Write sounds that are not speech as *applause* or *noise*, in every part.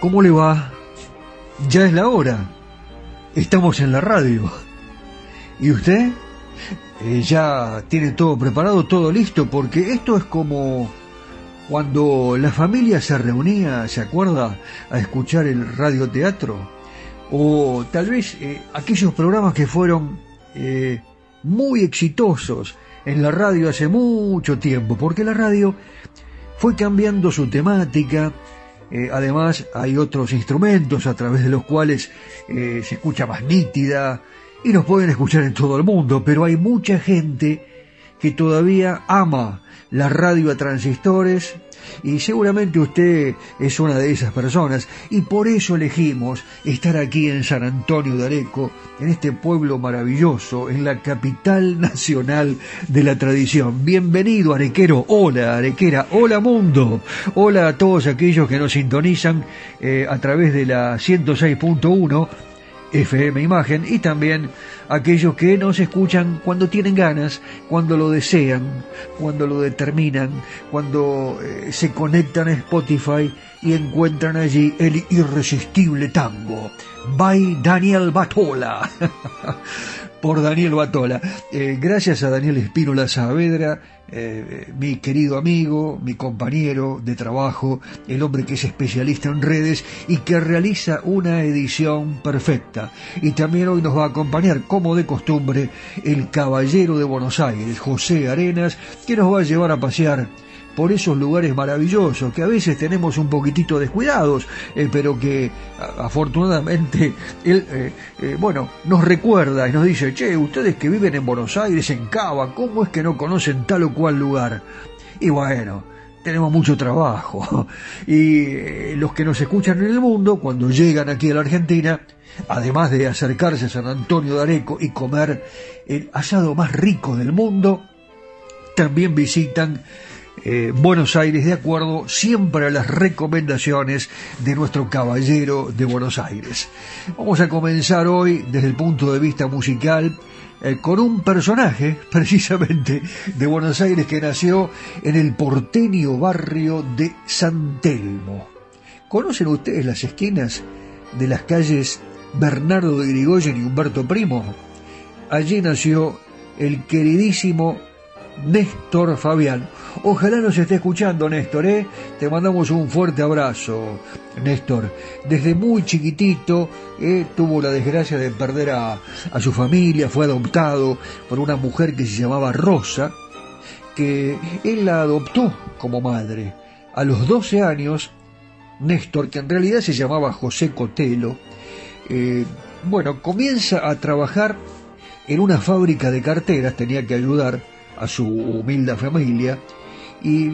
¿Cómo le va? Ya es la hora. Estamos en la radio. ¿Y usted? Eh, ya tiene todo preparado, todo listo, porque esto es como cuando la familia se reunía, ¿se acuerda?, a escuchar el radioteatro. O tal vez eh, aquellos programas que fueron eh, muy exitosos en la radio hace mucho tiempo, porque la radio fue cambiando su temática, eh, además, hay otros instrumentos a través de los cuales eh, se escucha más nítida y nos pueden escuchar en todo el mundo, pero hay mucha gente que todavía ama la radio a transistores y seguramente usted es una de esas personas. Y por eso elegimos estar aquí en San Antonio de Areco, en este pueblo maravilloso, en la capital *laughs* nacional de la tradición. Bienvenido Arequero, hola Arequera, hola mundo, hola a todos aquellos que nos sintonizan eh, a través de la 106.1 FM Imagen y también aquellos que nos escuchan cuando tienen ganas, cuando lo desean, cuando lo determinan, cuando eh, se conectan a Spotify y encuentran allí el irresistible tango. By Daniel Batola. *laughs* Por Daniel Batola. Eh, gracias a Daniel Espínola Saavedra eh, mi querido amigo, mi compañero de trabajo, el hombre que es especialista en redes y que realiza una edición perfecta. Y también hoy nos va a acompañar, como de costumbre, el caballero de Buenos Aires, José Arenas, que nos va a llevar a pasear por esos lugares maravillosos que a veces tenemos un poquitito descuidados, eh, pero que afortunadamente *laughs* él, eh, eh, bueno, nos recuerda y nos dice, che, ustedes que viven en Buenos Aires, en Cava, ¿cómo es que no conocen tal o cual lugar? Y bueno, tenemos mucho trabajo. *laughs* Y los que nos escuchan en el mundo, cuando llegan aquí a la Argentina, además de acercarse a San Antonio de Areco y comer el asado más rico del mundo, también visitan eh, Buenos Aires de acuerdo siempre a las recomendaciones de nuestro caballero de Buenos Aires. Vamos a comenzar hoy desde el punto de vista musical eh, con un personaje *laughs* precisamente de Buenos Aires que nació en el porteño barrio de San Telmo. ¿Conocen ustedes las esquinas de las calles Bernardo de Grigoyen y Humberto Primo? Allí nació el queridísimo Néstor Fabián, Ojalá nos esté escuchando, Néstor, ¿eh? Te mandamos un fuerte abrazo, Néstor. Desde muy chiquitito ¿eh? tuvo la desgracia de perder a, su familia, fue adoptado por una mujer que se llamaba Rosa, que él la adoptó como madre. A los 12 años, Néstor, que en realidad se llamaba José Cotelo, eh, bueno, comienza a trabajar en una fábrica de carteras, tenía que ayudar a su humilde familia, y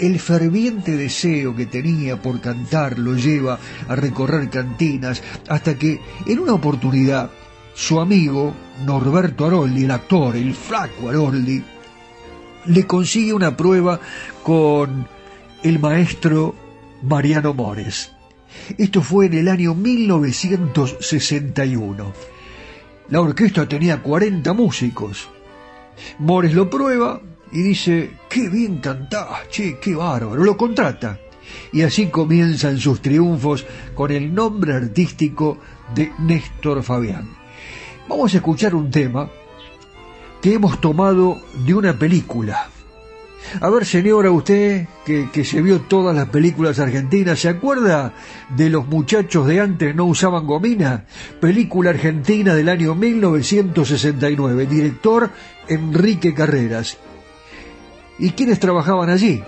el ferviente deseo que tenía por cantar lo lleva a recorrer cantinas hasta que en una oportunidad su amigo Norberto Aroldi, el actor, el flaco Aroldi, le consigue una prueba con el maestro Mariano Mores. Esto fue en el año 1961. La orquesta tenía 40 músicos. Mores lo prueba y dice, qué bien cantás, che, qué bárbaro, lo contrata. Y así comienzan sus triunfos con el nombre artístico de Néstor Fabián. Vamos a escuchar un tema que hemos tomado de una película. A ver, señora, usted que, que, se vio todas las películas argentinas, ¿se acuerda de los muchachos de antes no usaban gomina? Película argentina del año 1969, director Enrique Carreras. ¿Y quiénes trabajaban allí?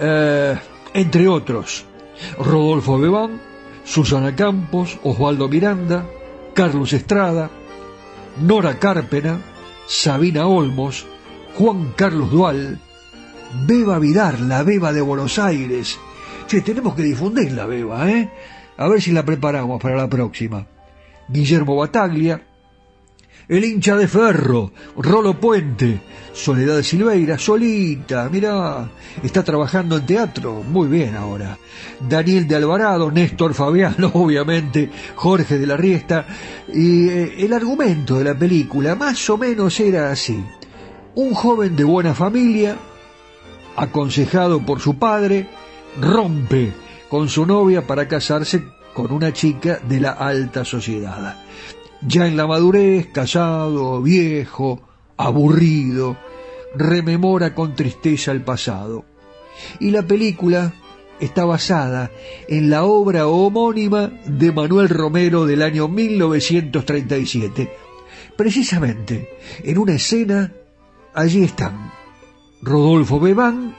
Eh, entre otros, Rodolfo Bebán, Susana Campos, Osvaldo Miranda, Carlos Estrada, Nora Cárpena, Sabina Olmos, Juan Carlos Dual, Beba Vidar, la Beba de Buenos Aires. Che, tenemos que difundir la Beba, ¿eh? A ver si la preparamos para la próxima. Guillermo Bataglia, el hincha de ferro, Rolo Puente, Soledad Silveira, solita, mira, está trabajando en teatro, muy bien ahora. Daniel de Alvarado, Néstor Fabiano, *laughs* obviamente, Jorge de la Riesta. Y eh, el argumento de la película más o menos era así. Un joven de buena familia, aconsejado por su padre, rompe con su novia para casarse con una chica de la alta sociedad. Ya en la madurez, casado, viejo, aburrido, rememora con tristeza el pasado. Y la película está basada en la obra homónima de Manuel Romero del año 1937. Precisamente, en una escena, allí están Rodolfo Bebán,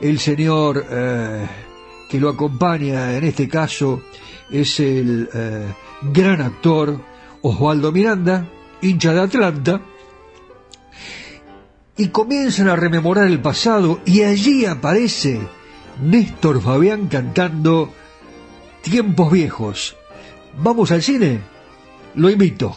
el señor eh, que lo acompaña en este caso es el eh, gran actor Osvaldo Miranda, hincha de Atlanta, y comienzan a rememorar el pasado y allí aparece Néstor Fabián cantando Tiempos Viejos. ¿Vamos al cine? Lo invito.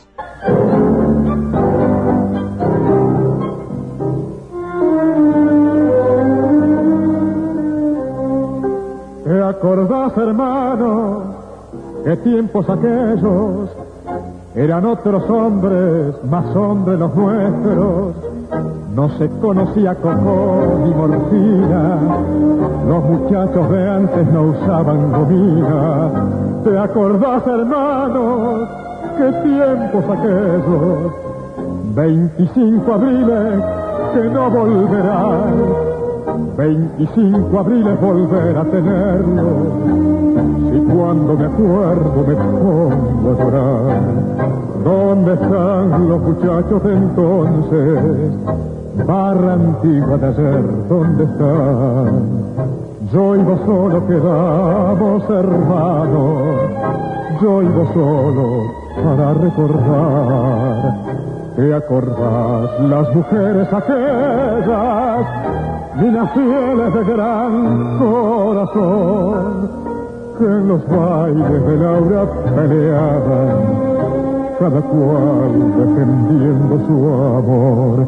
Acordás, hermano, qué tiempos aquellos eran otros hombres, más hombres los nuestros? No se conocía coco ni morfina, los muchachos de antes no usaban gomina. ¿Te acordás, hermanos, qué tiempos aquellos? 25 abriles que no volverán 25 abriles volver a tenerlo. Si cuando me acuerdo me pongo a llorar, ¿dónde están los muchachos de entonces? Barra antigua de ayer, ¿dónde están? Yo y vos solo quedamos hermanos, yo y vos solo para recordar. ¿Te acordás las mujeres aquellas ni las fieles de gran corazón que en los bailes de Laura peleaban, cada cual defendiendo su amor.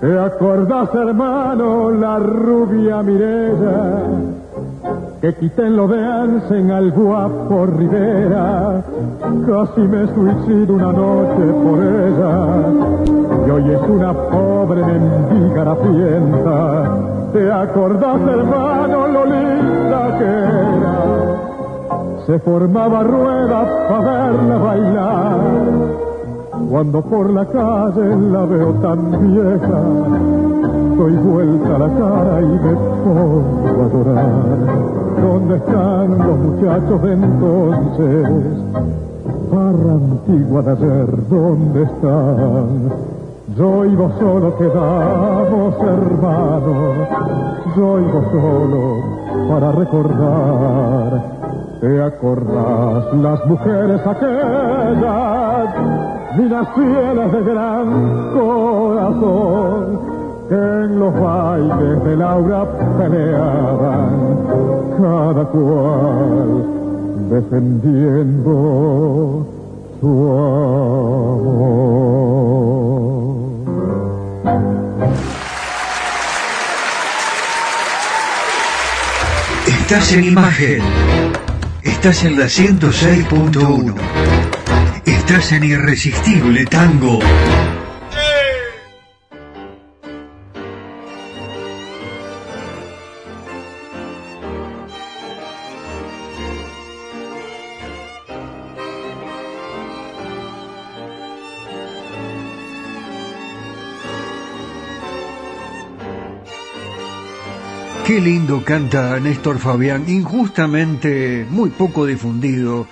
¿Te acordás, hermano, la rubia Mirella? Que quiten lo de Ansen al guapo Rivera. Casi me suicido una noche por ella. Y hoy es una pobre mendiga rapienta. ¿Te acordás, hermano, lo linda que era? Se formaba rueda para verla bailar. Cuando por la calle la veo tan vieja, doy vuelta la cara y me pongo a llorar. ¿Dónde están los muchachos de entonces? Barra antigua de ayer, ¿dónde están? Yo y vos solo quedamos hermanos, yo y vos solo para recordar. ¿Te acordás las mujeres aquellas, ni las fieles de gran corazón? En los bailes de Laura peleaban, cada cual defendiendo tu amor. Estás en imagen. Estás en la 106.1. Estás en Irresistible Tango. Qué lindo canta Néstor Fabián, injustamente muy poco difundido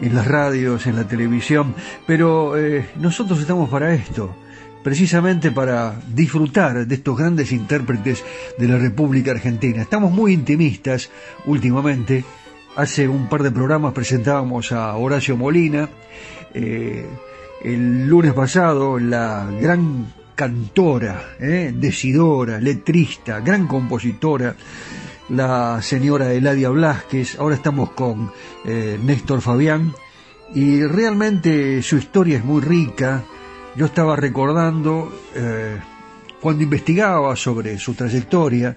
en las radios, en la televisión, pero eh, nosotros estamos para esto, precisamente para disfrutar de estos grandes intérpretes de la República Argentina. Estamos muy intimistas últimamente. Hace un par de programas presentábamos a Horacio Molina. Eh, el lunes pasado, la gran cantora, ¿eh? decidora, letrista, gran compositora, la señora Eladia Blasquez. Ahora estamos con eh, Néstor Fabián y realmente su historia es muy rica. Yo estaba recordando eh, cuando investigaba sobre su trayectoria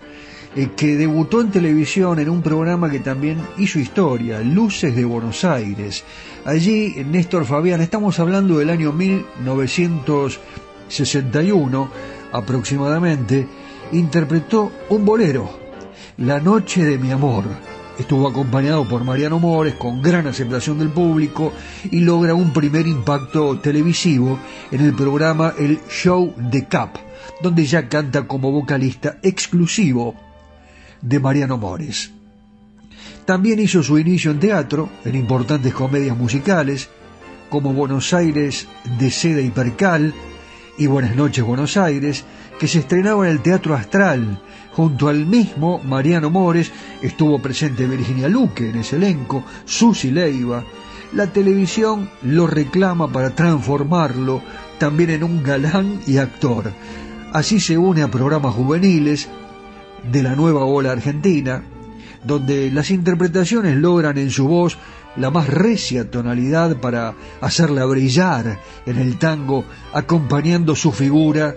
que debutó en televisión en un programa que también hizo historia, Luces de Buenos Aires. Allí, Néstor Fabián, estamos hablando del año 1900 61 aproximadamente, interpretó un bolero, La Noche de mi Amor. Estuvo acompañado por Mariano Mores con gran aceptación del público y logra un primer impacto televisivo en el programa El Show de Cap, donde ya canta como vocalista exclusivo de Mariano Mores. También hizo su inicio en teatro, en importantes comedias musicales, como Buenos Aires de Seda y Percal, y Buenas noches Buenos Aires, que se estrenaba en el Teatro Astral. Junto al mismo Mariano Mores estuvo presente Virginia Luque en ese elenco, Susi Leiva. La televisión lo reclama para transformarlo también en un galán y actor. Así se une a programas juveniles de la nueva ola argentina, donde las interpretaciones logran en su voz la más recia tonalidad para hacerla brillar en el tango, acompañando su figura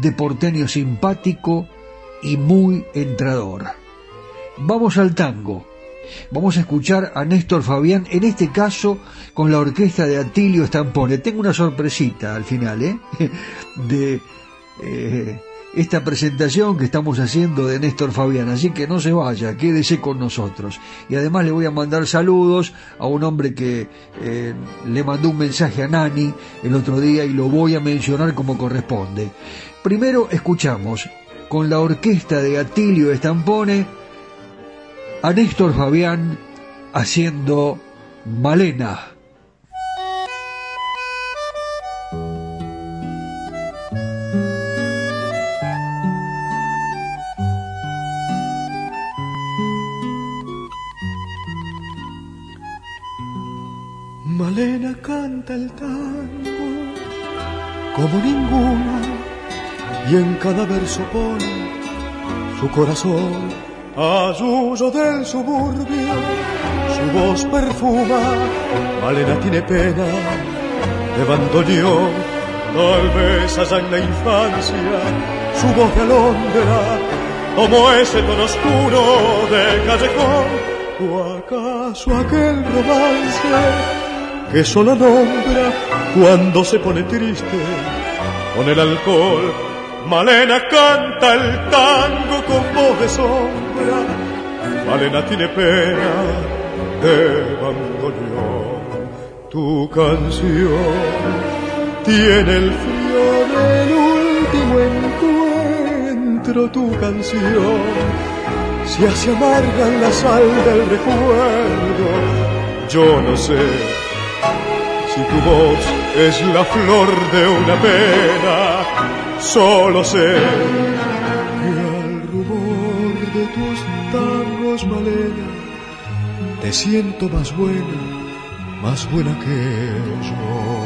de porteño simpático y muy entrador. Vamos al tango. Vamos a escuchar a Néstor Fabián, en este caso con la orquesta de Atilio Stampone. Tengo una sorpresita al final, ¿eh? *laughs* De eh, esta presentación que estamos haciendo de Néstor Fabián, así que no se vaya, quédese con nosotros. Y además le voy a mandar saludos a un hombre que eh, le mandó un mensaje a Nani el otro día y lo voy a mencionar como corresponde. Primero escuchamos con la orquesta de Atilio Estampone a Néstor Fabián haciendo Malena. Malena su corazón a suyo del suburbio. Su voz perfuma, Malena tiene pena de bandoneón, tal vez allá en la infancia su voz de alondra como ese tono oscuro de callejón o acaso aquel romance que solo nombra cuando se pone triste con el alcohol. Malena canta el tango con voz de sombra, Malena tiene pena de bandoneón. Tu canción tiene el frío del último encuentro, tu canción se hace amarga en la sal del recuerdo. Yo no sé si tu voz es la flor de una pena, solo sé que al rumor de tus tangos, Malena, te siento más buena, más buena que yo.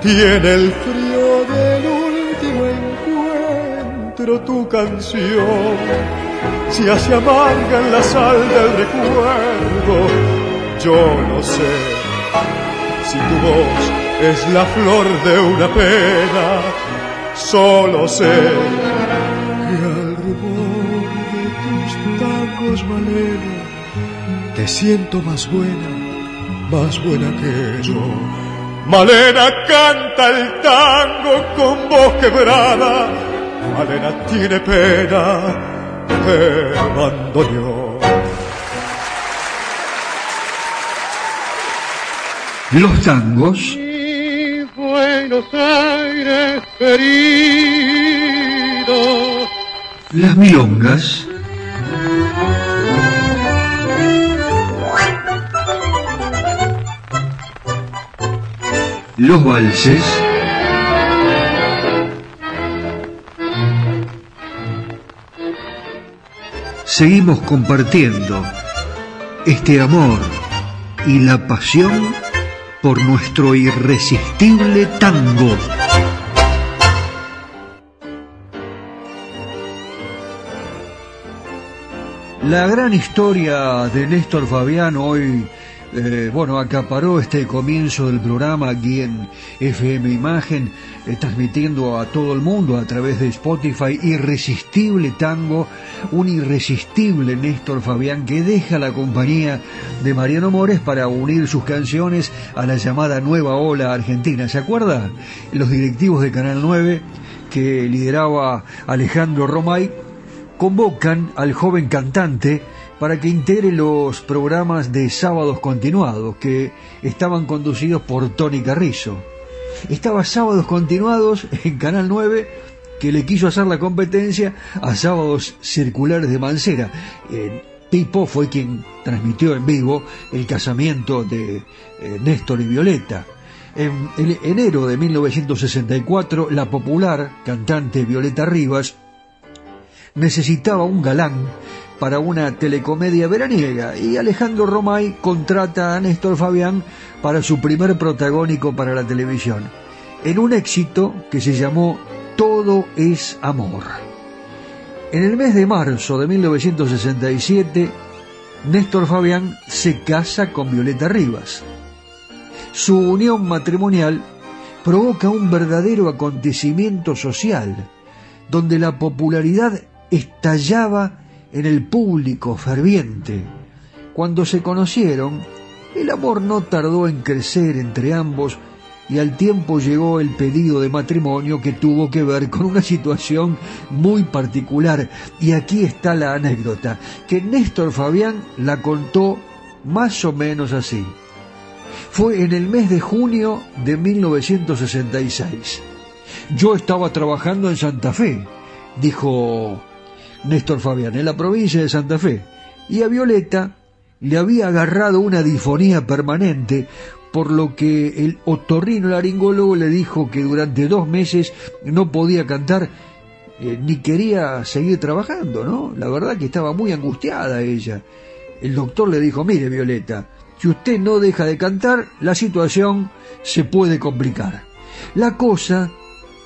tiene el frío del último encuentro, tu canción se hace amarga en la sal del recuerdo. Yo no sé si tu voz es la flor de una pena, solo sé que al rumor de tus tacos, Malena, te siento más buena, más buena que yo. Malena canta el tango con voz quebrada, Malena tiene pena de bandoneón. Los tangos. Mi Buenos Aires querido, Las milongas, los valses, seguimos compartiendo este amor y la pasión por nuestro irresistible tango. La gran historia de Néstor Fabián hoy, eh, bueno, acaparó este comienzo del programa aquí en FM Imagen, eh, transmitiendo a todo el mundo a través de Spotify, Irresistible Tango, un irresistible Néstor Fabián que deja la compañía de Mariano Mores para unir sus canciones a la llamada Nueva Ola Argentina. ¿Se acuerda? Los directivos de Canal 9 que lideraba Alejandro Romay convocan al joven cantante para que integre los programas de sábados continuados que estaban conducidos por Tony Carrizo. Estaba sábados continuados en Canal 9 que le quiso hacer la competencia a sábados circulares de Mancera. Eh, Pipo fue quien transmitió en vivo el casamiento de eh, Néstor y Violeta. En, en enero de 1964, la popular cantante Violeta Rivas necesitaba un galán para una telecomedia veraniega y Alejandro Romay contrata a Néstor Fabián para su primer protagónico para la televisión, en un éxito que se llamó Todo es Amor. En el mes de marzo de 1967, Néstor Fabián se casa con Violeta Rivas. Su unión matrimonial provoca un verdadero acontecimiento social, donde la popularidad estallaba en el público ferviente. Cuando se conocieron, el amor no tardó en crecer entre ambos y al tiempo llegó el pedido de matrimonio que tuvo que ver con una situación muy particular. Y aquí está la anécdota, que Néstor Fabián la contó más o menos así. Fue en el mes de junio de 1966. Yo estaba trabajando en Santa Fe, dijo Néstor Fabián, en la provincia de Santa Fe, y a Violeta le había agarrado una difonía permanente, por lo que el otorrino laringólogo le dijo que durante dos meses no podía cantar eh, ni quería seguir trabajando, ¿no? La verdad que estaba muy angustiada ella. El doctor le dijo, mire Violeta, si usted no deja de cantar, la situación se puede complicar. La cosa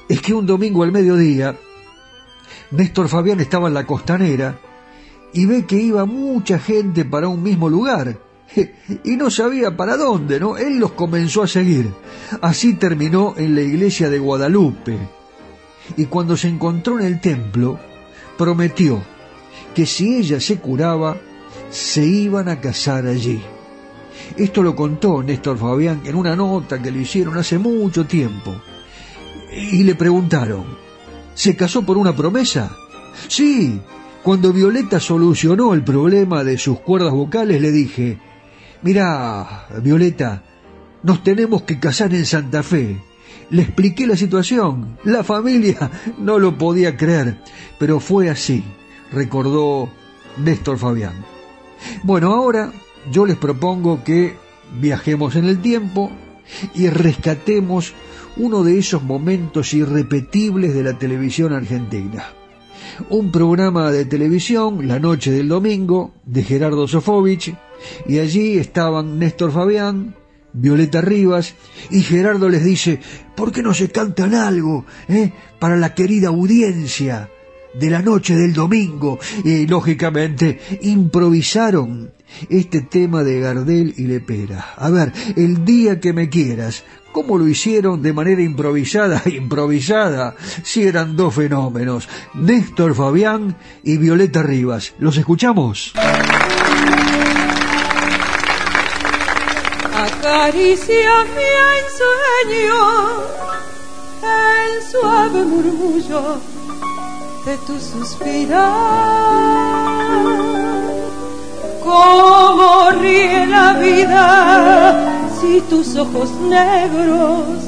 es que un domingo al mediodía, Néstor Fabián estaba en la costanera y ve que iba mucha gente para un mismo lugar *laughs* y no sabía para dónde, ¿no? Él los comenzó a seguir. Así terminó en la iglesia de Guadalupe. Y cuando se encontró en el templo, prometió que si ella se curaba, se iban a casar allí. Esto lo contó Néstor Fabián en una nota que le hicieron hace mucho tiempo. Y le preguntaron, ¿se casó por una promesa? Sí, cuando Violeta solucionó el problema de sus cuerdas vocales le dije, Mira, Violeta, nos tenemos que casar en Santa Fe. Le expliqué la situación. La familia *laughs* no lo podía creer, pero fue así, recordó Néstor Fabián. Bueno, ahora yo les propongo que viajemos en el tiempo y rescatemos uno de esos momentos irrepetibles de la televisión argentina. Un programa de televisión, La Noche del Domingo, de Gerardo Sofovich, y allí estaban Néstor Fabián, Violeta Rivas, y Gerardo les dice, ¿por qué no se cantan algo eh, para la querida audiencia de la noche del domingo? Y lógicamente improvisaron este tema de Gardel y Lepera. A ver, el día que me quieras, ¿cómo lo hicieron de manera improvisada? *laughs* Improvisada, si eran dos fenómenos, Néstor Fabián y Violeta Rivas. ¿Los escuchamos? Acariciame en sueño el suave murmullo de tu suspirar. Cómo ríe la vida si tus ojos negros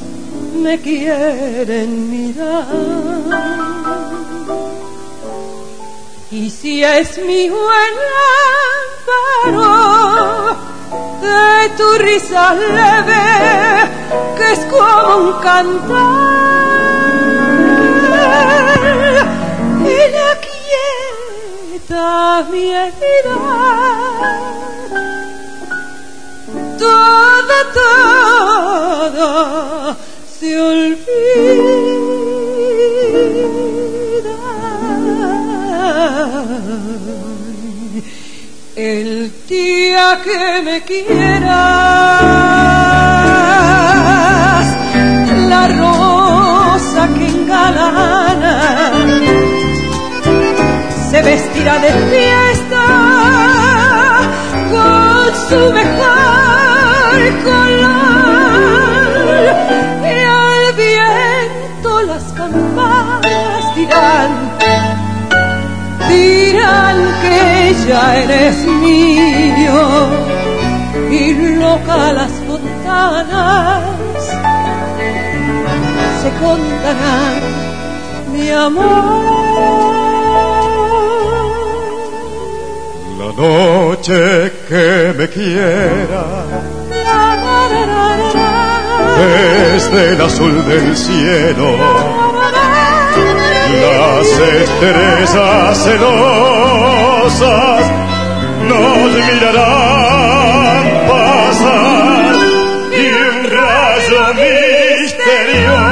me quieren mirar. Y si es mi buen amparo, de tu risa leve que es como un cantar quieta mi todo todo se olvida. El día que me quieras, la rosa que engalana se vestirá de fiesta con su mejor color y al viento las campanas dirán dirán que ya eres mío y loca las fontanas se contarán mi amor. Noche que me quiera. Desde el azul del cielo las estrellas celosas nos mirarán pasar y un rayo misterioso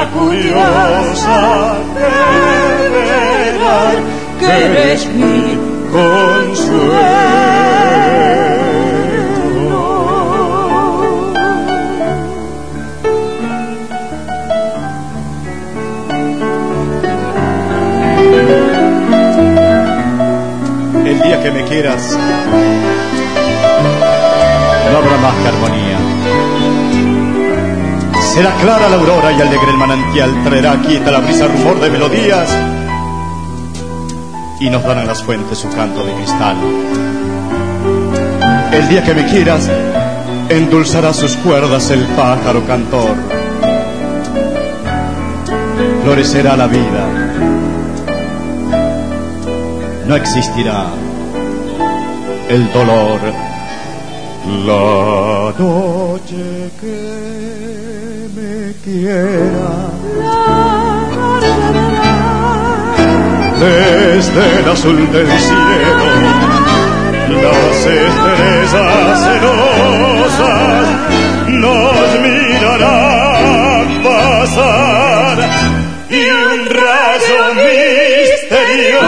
luciérnaga curiosa verán que eres mi consuelo El día que me quieras, no habrá más armonía. Será clara la aurora y alegre el manantial, traerá quieta la brisa rumor de melodías y nos darán las fuentes su canto de cristal. El día que me quieras, endulzará sus cuerdas el pájaro cantor. Florecerá la vida. No existirá el dolor. La noche que me quiera. Desde el azul del cielo las estrellas celosas nos mirarán pasar y un rayo misterioso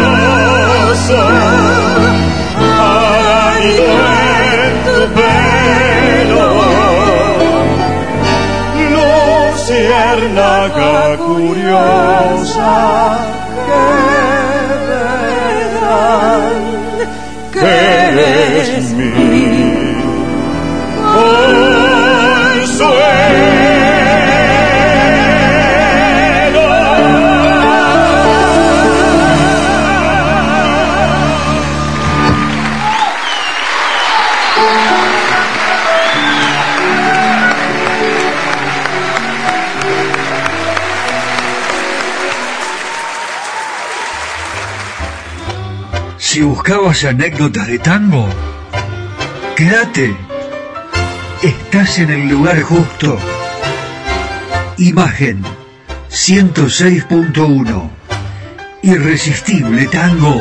luciérnaga curiosa que verán Si buscabas anécdotas de tango, quédate. Estás en el lugar justo. Imagen 106.1. Irresistible tango.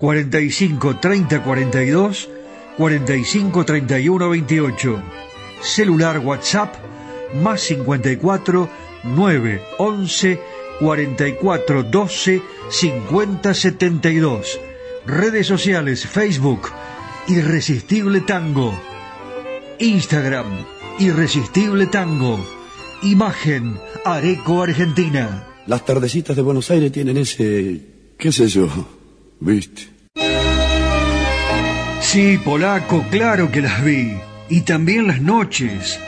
45 30 42 45 31 28. Celular WhatsApp más 54 9 11 44 12 50 72. Redes sociales Facebook Irresistible Tango. Instagram Irresistible Tango. Imagen Areco Argentina. Las tardecitas de Buenos Aires tienen ese, qué sé yo, ¿viste? Sí, polaco, claro que las vi. Y también las noches,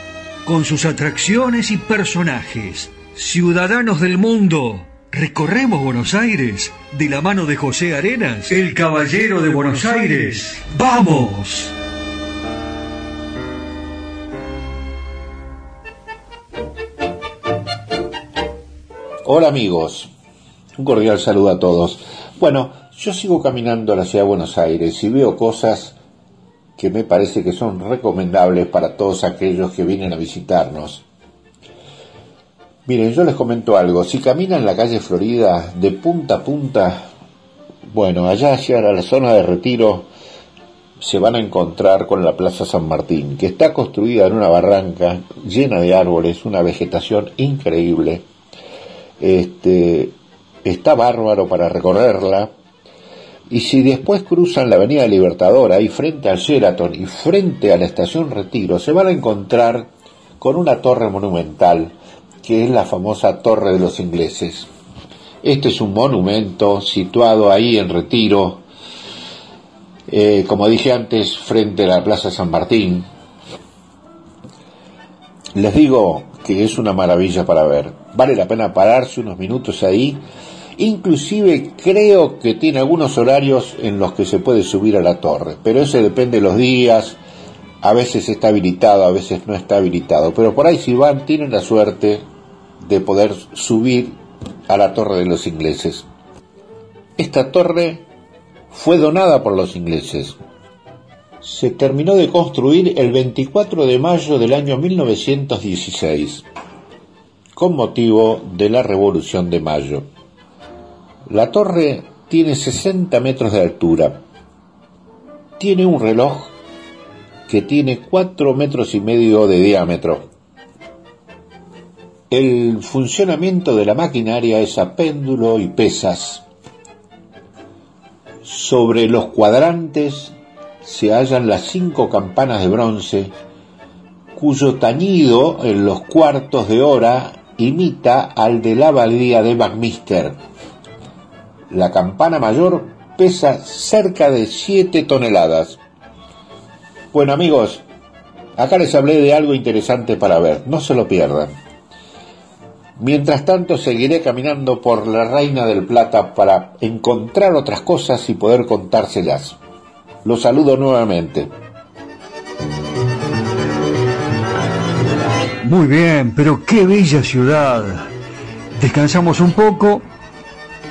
con sus atracciones y personajes. Ciudadanos del mundo, recorremos Buenos Aires de la mano de José Arenas, el caballero de Buenos Aires. ¡Vamos! Hola amigos, un cordial saludo a todos. Bueno, yo sigo caminando a la ciudad de Buenos Aires y veo cosas que me parece que son recomendables para todos aquellos que vienen a visitarnos. Miren, yo les comento algo. Si caminan la calle Florida de punta a punta, bueno, allá hacia la zona de retiro se van a encontrar con la Plaza San Martín, que está construida en una barranca llena de árboles, una vegetación increíble. Este, está bárbaro para recorrerla. Y si después cruzan la Avenida Libertador, ahí frente al Sheraton y frente a la estación Retiro, se van a encontrar con una torre monumental, que es la famosa Torre de los Ingleses. Este es un monumento situado ahí en Retiro, eh, como dije antes, frente a la Plaza San Martín. Les digo que es una maravilla para ver. Vale la pena pararse unos minutos ahí Inclusive creo que tiene algunos horarios en los que se puede subir a la torre, pero eso depende de los días, a veces está habilitado, a veces no está habilitado, pero por ahí si van tienen la suerte de poder subir a la torre de los ingleses. Esta torre fue donada por los ingleses. Se terminó de construir el 24 de mayo del año 1916, con motivo de la Revolución de Mayo. La torre tiene 60 metros de altura. Tiene un reloj que tiene 4 metros y medio de diámetro. El funcionamiento de la maquinaria es a péndulo y pesas. Sobre los cuadrantes se hallan las cinco campanas de bronce, cuyo tañido en los cuartos de hora imita al de la abadía de Magmister la campana mayor pesa cerca de 7 toneladas. Bueno amigos, acá les hablé de algo interesante para ver, no se lo pierdan. Mientras tanto seguiré caminando por la Reina del Plata para encontrar otras cosas y poder contárselas. Los saludo nuevamente. Muy bien, pero qué bella ciudad. Descansamos un poco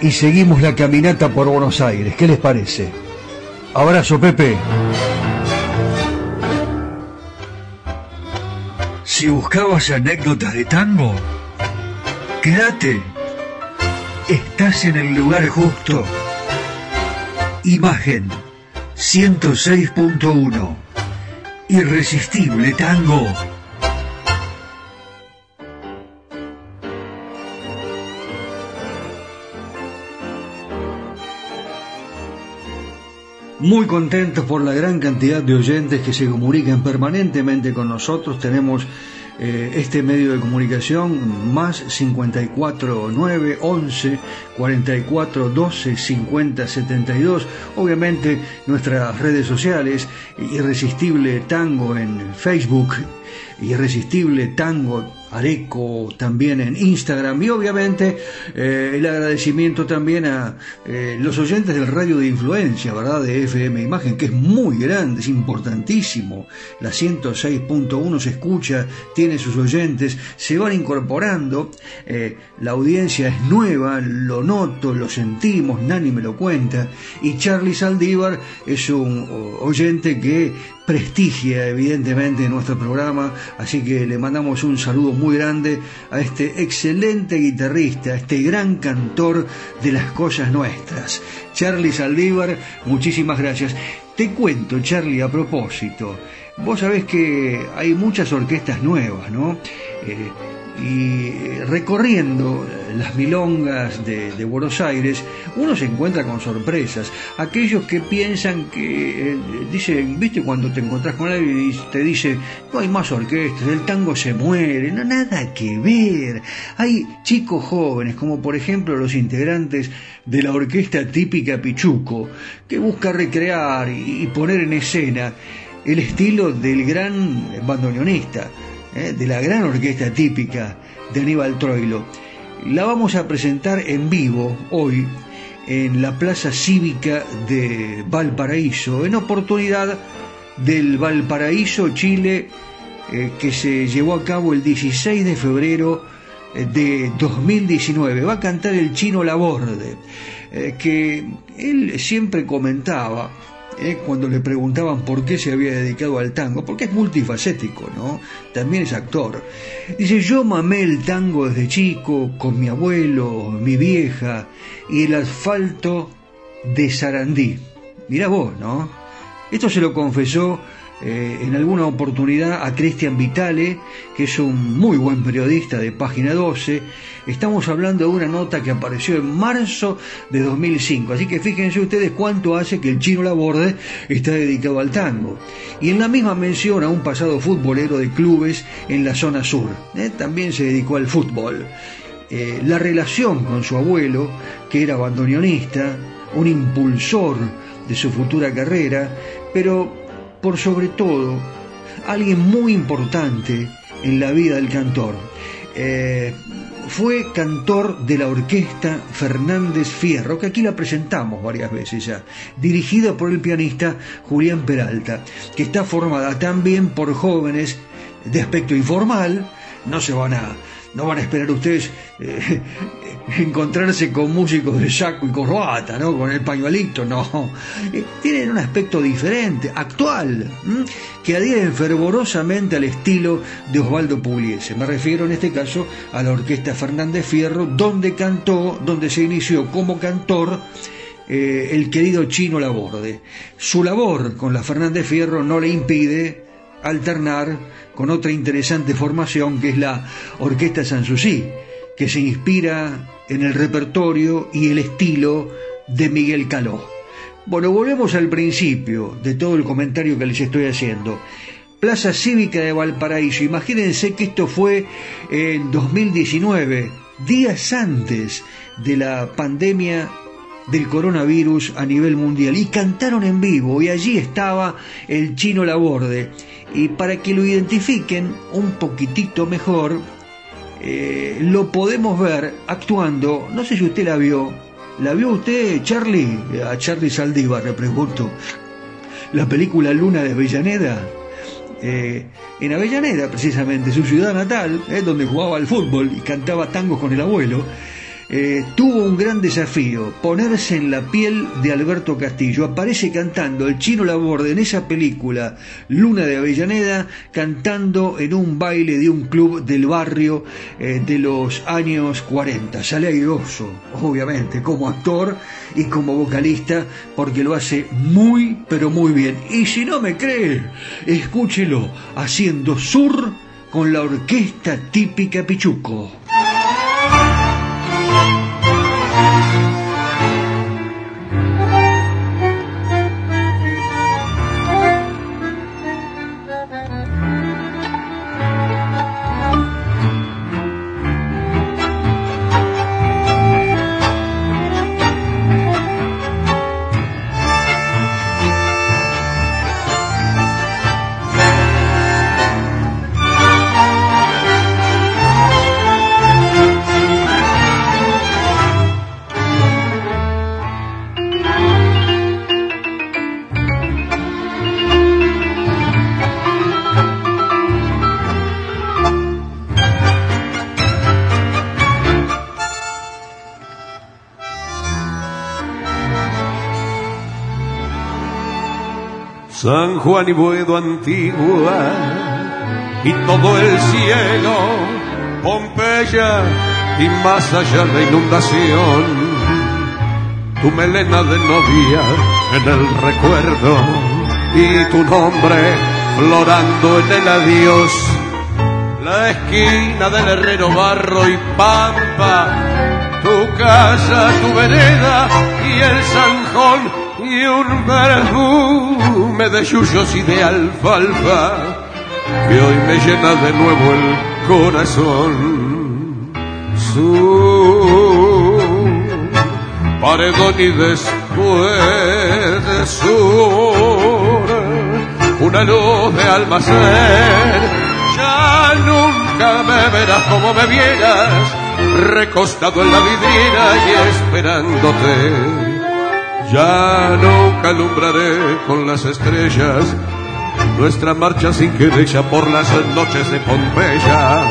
y seguimos la caminata por Buenos Aires. ¿Qué les parece? Abrazo, Pepe. Si buscabas anécdotas de tango, quédate. Estás en el lugar justo. Imagen 106.1. Irresistible tango. Muy contentos por la gran cantidad de oyentes que se comunican permanentemente con nosotros. Tenemos eh, este medio de comunicación más 54 9 11 44 12 50 72 obviamente nuestras redes sociales Irresistible Tango en Facebook Irresistible Tango Areco también en Instagram y obviamente eh, el agradecimiento también a eh, los oyentes del radio de influencia, ¿verdad? De FM Imagen, que es muy grande, es importantísimo. La 106.1 se escucha, tiene sus oyentes, se van incorporando, eh, la audiencia es nueva, lo noto, lo sentimos, Nani me lo cuenta, y Charlie Saldívar es un oyente que prestigia evidentemente nuestro programa, así que le mandamos un saludo muy grande a este excelente guitarrista, a este gran cantor de las cosas nuestras. Charlie Saldívar, muchísimas gracias. Te cuento, Charlie, a propósito, vos sabés que hay muchas orquestas nuevas, ¿no? Eh, y recorriendo las milongas de, Buenos Aires, uno se encuentra con sorpresas. Aquellos que piensan que, eh, dicen, viste, cuando te encontrás con alguien te dice, no hay más orquestas, el tango se muere, no, nada que ver. Hay chicos jóvenes, como por ejemplo los integrantes de la orquesta típica Pichuco, que busca recrear y poner en escena el estilo del gran bandoneonista ¿eh? de la gran orquesta típica de Aníbal Troilo. La vamos a presentar en vivo hoy en la Plaza Cívica de Valparaíso, en oportunidad del Valparaíso Chile eh, que se llevó a cabo el 16 de febrero eh, de 2019. Va a cantar el chino Laborde, que él siempre comentaba ¿eh? cuando le preguntaban por qué se había dedicado al tango, porque es multifacético, ¿no? También es actor. Dice, yo mamé el tango desde chico, con mi abuelo, mi vieja, y el asfalto de Sarandí. Mirá vos, ¿no? Esto se lo confesó eh, en alguna oportunidad a Cristian Vitale, que es un muy buen periodista de Página 12. Estamos hablando de una nota que apareció en marzo de 2005, así que fíjense ustedes cuánto hace que el chino Laborde está dedicado al tango. Y en la misma menciona un pasado futbolero de clubes en la zona sur. ¿eh? También se dedicó al fútbol. Eh, la relación con su abuelo, que era bandoneonista, un impulsor de su futura carrera, pero por sobre todo alguien muy importante en la vida del cantor. Eh, fue cantor de la orquesta Fernández Fierro, que aquí la presentamos varias veces ya, dirigida por el pianista Julián Peralta, que está formada también por jóvenes de aspecto informal, no se van a no van a esperar ustedes eh, *laughs* encontrarse con músicos de saco y corbata, ¿no? Con el pañuelito, no. Eh, tienen un aspecto diferente, actual, que adhieren fervorosamente al estilo de Osvaldo Pugliese. Me refiero en este caso a la Orquesta Fernández Fierro, donde cantó, donde se inició como cantor eh, el querido Chino Laborde. Su labor con la Fernández Fierro no le impide alternar con otra interesante formación que es la Orquesta Sanssouci, que se inspira en el repertorio y el estilo de Miguel Caló. Bueno, volvemos al principio de todo el comentario que les estoy haciendo. Plaza Cívica de Valparaíso. Imagínense que esto fue en 2019, días antes de la pandemia del coronavirus a nivel mundial. Y cantaron en vivo y allí estaba el chino Laborde y para que lo identifiquen un poquitito mejor, eh, lo podemos ver actuando, no sé si usted la vio, ¿la vio usted, Charlie? A Charlie Saldívar le pregunto. La película Luna de Avellaneda. Eh, en Avellaneda, precisamente, su ciudad natal, eh, donde jugaba al fútbol y cantaba tangos con el abuelo. Eh, tuvo un gran desafío, ponerse en la piel de Alberto Castillo. Aparece cantando el chino Laborde en esa película, Luna de Avellaneda, cantando en un baile de un club del barrio eh, de los años 40. Sale airoso, obviamente, como actor y como vocalista, porque lo hace muy, pero muy bien. Y si no me cree, escúchelo haciendo sur con la orquesta típica Pichuco. thank you San Juan y Buedo Antigua y todo el cielo, Pompeya y más allá la inundación. Tu melena de novia en el recuerdo y tu nombre florando en el adiós. La esquina del herrero barro y pampa, tu casa, tu vereda y el zanjón perfume de yuyos y de alfalfa que hoy me llena de nuevo el corazón. Su paredón y después de sur una luz de almacén. Ya nunca me verás como me vieras, recostado en la vidriera y esperándote ya nunca alumbraré con las estrellas. Nuestra marcha sin querella por las noches de Pompeya,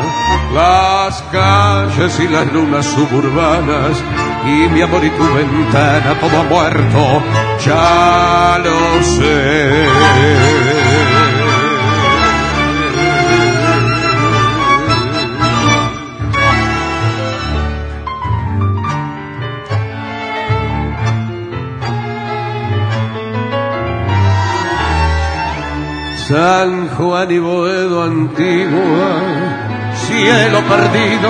las calles y las lunas suburbanas y mi amor y tu ventana todo ha muerto, ya lo sé. San Juan y Boedo antigua, cielo perdido,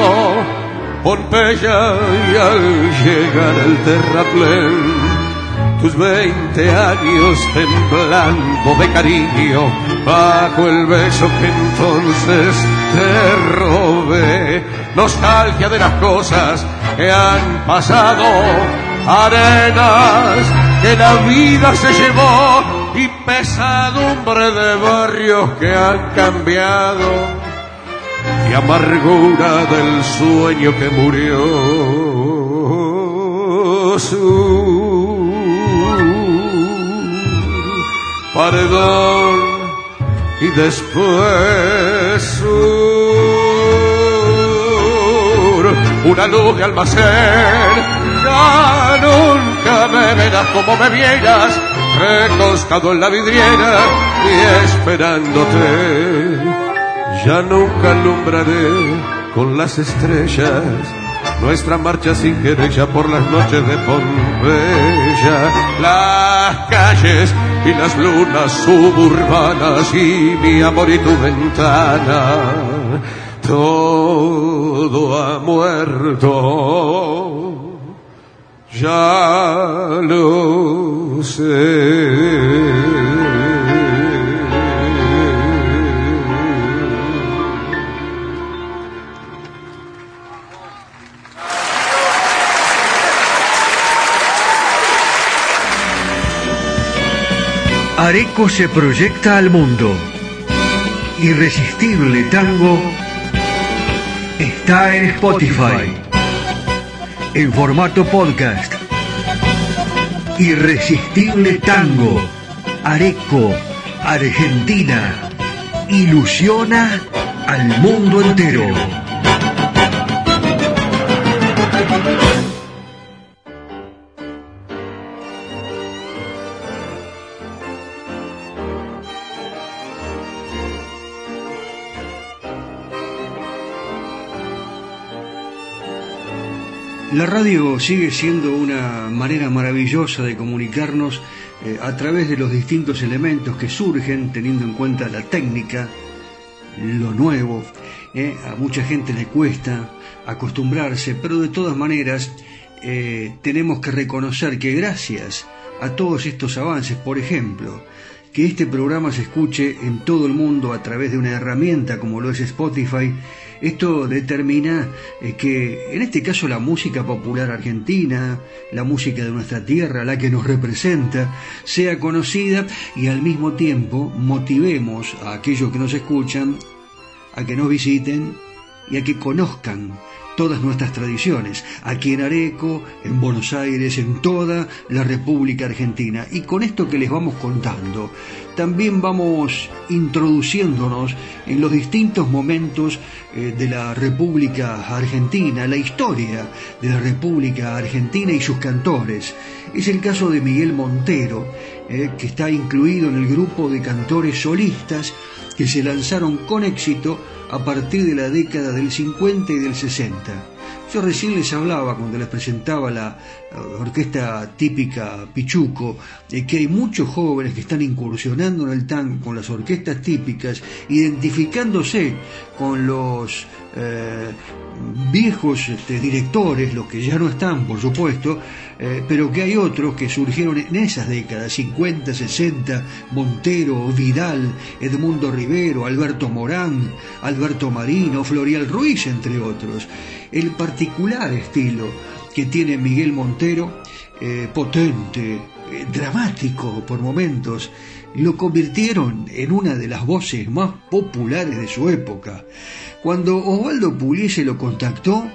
Pompeya y al llegar el terraplén, tus veinte años temblando de cariño bajo el beso que entonces te robé, nostalgia de las cosas que han pasado, arenas que la vida se llevó y pesadumbre de barrios que han cambiado y amargura del sueño que murió. Su perdón y después sur, una luz de almacén, ya nunca me verás como me vieras recostado en la vidriera y esperándote. Ya nunca alumbraré con las estrellas nuestra marcha sin querella por las noches de Pompeya, las calles y las lunas suburbanas y mi amor y tu ventana. Todo ha muerto ya lo. Areco se proyecta al mundo. Irresistible Tango está en Spotify en formato podcast. Irresistible Tango, Areco, Argentina, ilusiona al mundo entero. La radio sigue siendo una manera maravillosa de comunicarnos eh, a través de los distintos elementos que surgen teniendo en cuenta la técnica, lo nuevo. Eh, a mucha gente le cuesta acostumbrarse, pero de todas maneras eh, tenemos que reconocer que gracias a todos estos avances, por ejemplo, que este programa se escuche en todo el mundo a través de una herramienta como lo es Spotify, esto determina eh, que, en este caso, la música popular argentina, la música de nuestra tierra, la que nos representa, sea conocida y al mismo tiempo motivemos a aquellos que nos escuchan a que nos visiten y a que conozcan todas nuestras tradiciones, aquí en Areco, en Buenos Aires, en toda la República Argentina. Y con esto que les vamos contando, también vamos introduciéndonos en los distintos momentos eh, de la República Argentina, la historia de la República Argentina y sus cantores. Es el caso de Miguel Montero, eh, que está incluido en el grupo de cantores solistas que se lanzaron con éxito a partir de la década del 50 y del 60. Yo recién les hablaba cuando les presentaba la orquesta típica Pichuco, de que hay muchos jóvenes que están incursionando en el tango con las orquestas típicas, identificándose con los eh, viejos este, directores, los que ya no están, por supuesto, eh, pero que hay otros que surgieron en esas décadas, 50, 60, Montero, Vidal, Edmundo Rivero, Alberto Morán, Alberto Marino, Florial Ruiz, entre otros. Particular estilo que tiene Miguel Montero, eh, potente, dramático por momentos, lo convirtieron en una de las voces más populares de su época. Cuando Osvaldo Pugliese lo contactó,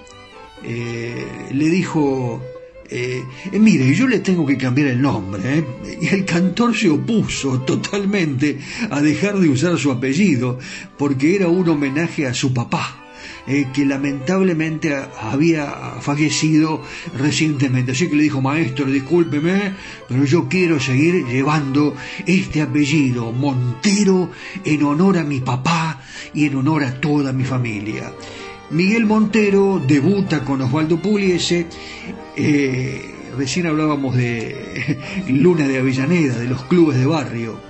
eh, le dijo, eh, eh, mire, yo le tengo que cambiar el nombre. Y el cantor se opuso totalmente a dejar de usar su apellido, porque era un homenaje a su papá. Eh, que lamentablemente había fallecido recientemente. Así que le dijo, maestro, discúlpeme, pero yo quiero seguir llevando este apellido, Montero, en honor a mi papá y en honor a toda mi familia. Miguel Montero debuta con Osvaldo Pugliese. Eh, recién hablábamos de *laughs* Luna de Avellaneda, de los clubes de barrio.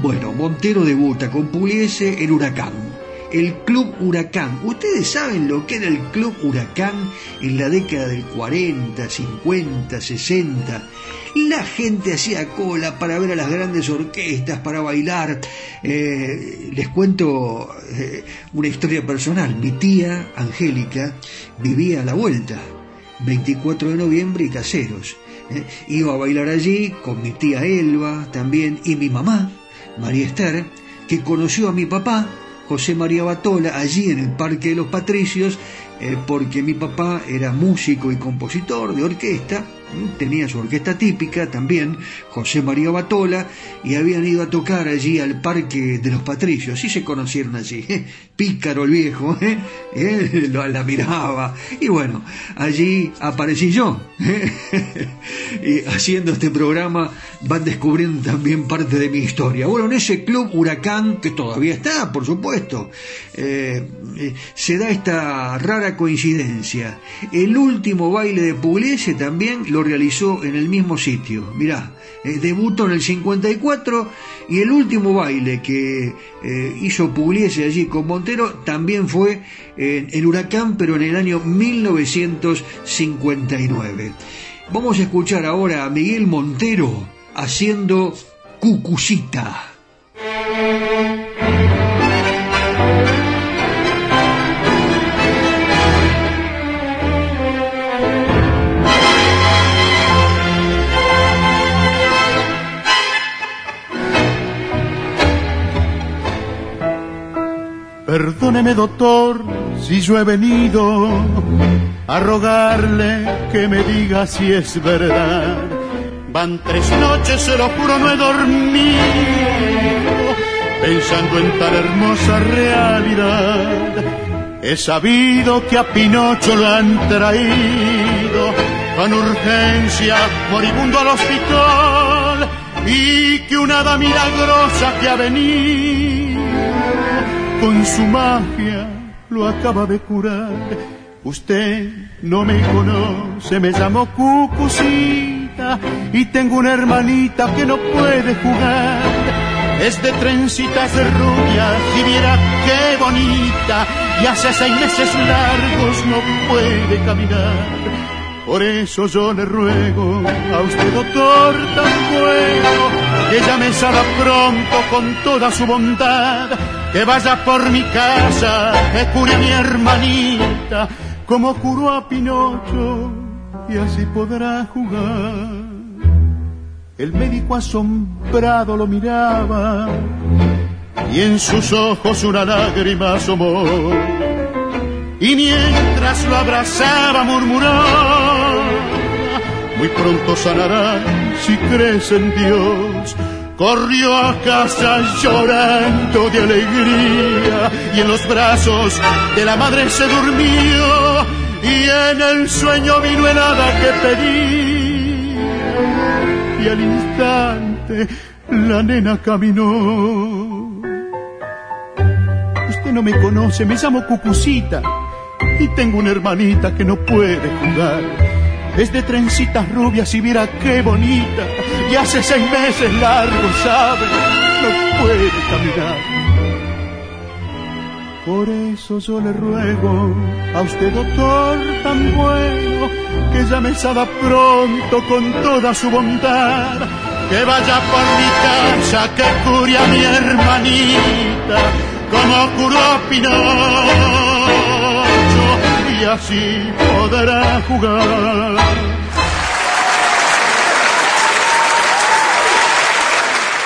Bueno, Montero debuta con Pugliese en Huracán el Club Huracán. Ustedes saben lo que era el Club Huracán en la década del 40, 50, 60. La gente hacía cola para ver a las grandes orquestas, para bailar. Eh, les cuento eh, una historia personal. Mi tía, Angélica, vivía a la vuelta, 24 de noviembre y caseros. Eh, iba a bailar allí con mi tía Elba también y mi mamá, María Esther, que conoció a mi papá José María Batola allí en el Parque de los Patricios, eh, porque mi papá era músico y compositor de orquesta, tenía su orquesta típica también, José María Batola, y habían ido a tocar allí al Parque de los Patricios, y se conocieron allí. *laughs* Pícaro el viejo, ¿eh? *laughs* ¿Eh? la miraba, y bueno, allí aparecí yo, *laughs* y haciendo este programa van descubriendo también parte de mi historia. Bueno, en ese club Huracán, que todavía está, por supuesto, se da esta rara coincidencia. El último baile de Pugliese también lo realizó en el mismo sitio. Mirá, eh, debutó en el 54 y el último baile que eh, hizo Pugliese allí con Montero también fue en el Huracán, pero en el año 1959. Vamos a escuchar ahora a Miguel Montero haciendo Cucucita. Perdóneme, doctor, si yo he venido a rogarle que me diga si es verdad. Van tres noches, se lo juro, no he dormido pensando en tal hermosa realidad. He sabido que a Pinocho lo han traído con urgencia moribundo al hospital y que una hada milagrosa que ha venido con su magia lo acaba de curar. Usted no me conoce, me llamo Cucucita y tengo una hermanita que no puede jugar. Es de trencitas de rubia, y viera qué bonita, y hace seis meses largos no puede caminar. Por eso yo le ruego a usted, doctor, tan bueno, que llame Sara pronto con toda su bondad, que vaya por mi casa, que cure a mi hermanita, como curó a Pinocho, y así podrá jugar. El médico asombrado lo miraba, y en sus ojos una lágrima asomó. Y mientras lo abrazaba murmuró, muy pronto sanará si crees en Dios. Corrió a casa llorando de alegría y en los brazos de la madre se durmió y en el sueño vino el hada que pedí y al instante la nena caminó. Usted no me conoce, me llamo Cucucita y tengo una hermanita que no puede jugar es de trencitas rubias y mira qué bonita. Y hace seis meses largos, ¿sabe? No puede caminar. Por eso yo le ruego a usted, doctor tan bueno, que llame Sada pronto con toda su bondad. Que vaya por mi casa, que cure a mi hermanita, como curó a y así podrá jugar.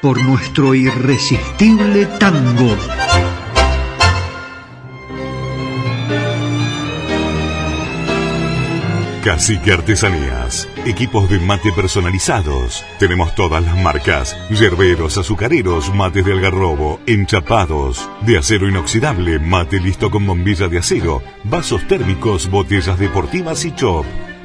por nuestro irresistible tango. Cacique Artesanías. Equipos de mate personalizados. Tenemos todas las marcas. Yerberos, azucareros, mates de algarrobo, enchapados. De acero inoxidable, mate listo con bombilla de acero. Vasos térmicos, botellas deportivas y chop.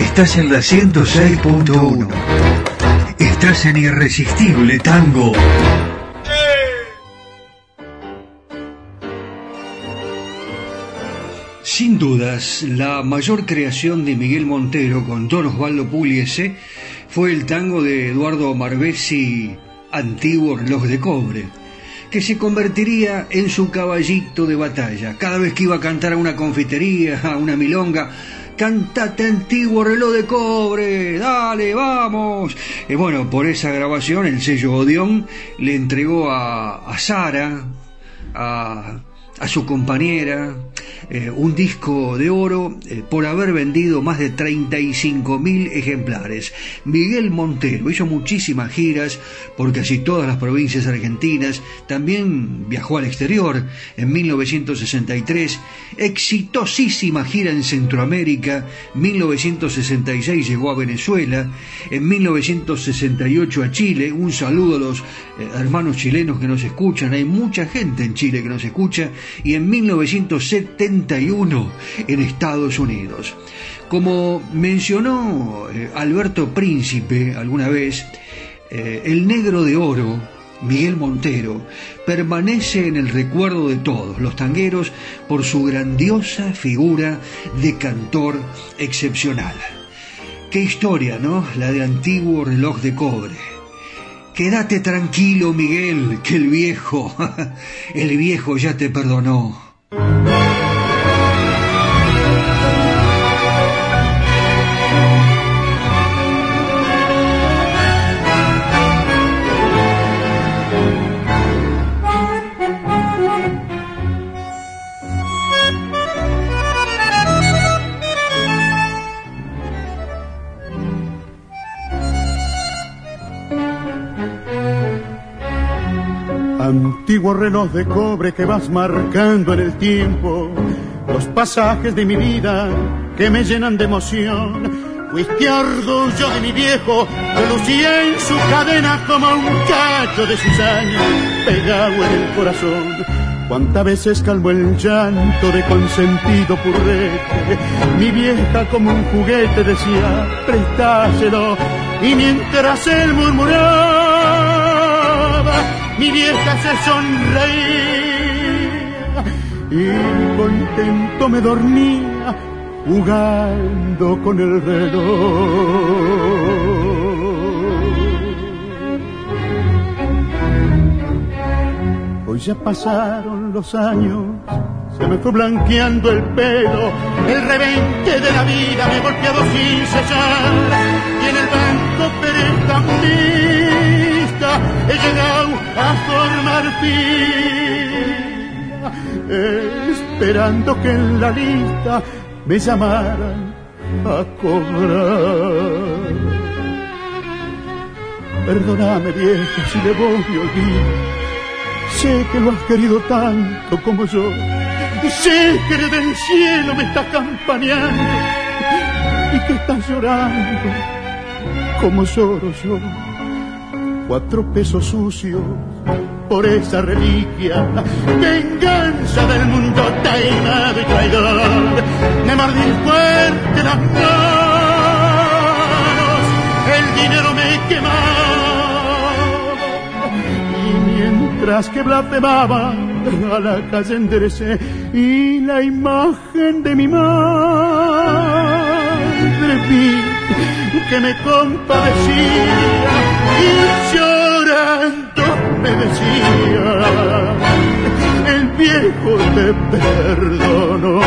Estás en la 106.1. Estás en Irresistible Tango. Sin dudas, la mayor creación de Miguel Montero con Don Osvaldo Pugliese fue el tango de Eduardo Marbesi, Antiguo Reloj de Cobre, que se convertiría en su caballito de batalla. Cada vez que iba a cantar a una confitería, a una milonga, Cantate antiguo reloj de cobre, dale, vamos. Y bueno, por esa grabación el sello Odeón le entregó a, a Sara, a, a su compañera, eh, un disco de oro eh, por haber vendido más de 35 mil ejemplares. Miguel Montero hizo muchísimas giras por casi todas las provincias argentinas, también viajó al exterior en 1963, exitosísima gira en Centroamérica, 1966 llegó a Venezuela, en 1968 a Chile, un saludo a los eh, hermanos chilenos que nos escuchan, hay mucha gente en Chile que nos escucha, y en 1970 en Estados Unidos. Como mencionó eh, Alberto Príncipe alguna vez, eh, el negro de oro Miguel Montero, permanece en el recuerdo de todos los tangueros por su grandiosa figura de cantor excepcional. Qué historia, ¿no? La de antiguo reloj de cobre. Quédate tranquilo, Miguel, que el viejo, *laughs* el viejo ya te perdonó. Antiguo de cobre que vas marcando en el tiempo, los pasajes de mi vida que me llenan de emoción. Fuiste orgullo de mi viejo, lucía en su cadena como un cacho de sus años, pegado en el corazón. Cuántas veces calmó el llanto de consentido purrete, mi vieja como un juguete decía, prestáselo, y mientras él murmuraba, mi vieja se sonreía y contento me dormía jugando con el reloj. Hoy ya pasaron los años, se me fue blanqueando el pelo, el revente de la vida me ha golpeado sin cesar y en el banco prestamista he llegado formar fila, esperando que en la lista me llamaran a cobrar. Perdóname vieja si le voy a olvidar, sé que lo has querido tanto como yo, sé que desde el cielo me estás campaneando y que estás llorando como lloro yo cuatro pesos sucios por esa reliquia, venganza del mundo taimado y traidor. Me mordí fuerte las manos, el dinero me quemaba y mientras que blasfemaba a la calle enderecé y la imagen de mi madre que me compadecía y llorando me decía, el viejo te perdonó.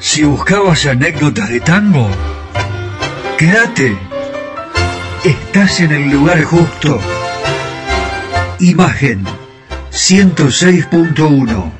Si buscabas anécdotas de tango, quédate. Estás en el lugar justo. Imagen 106.1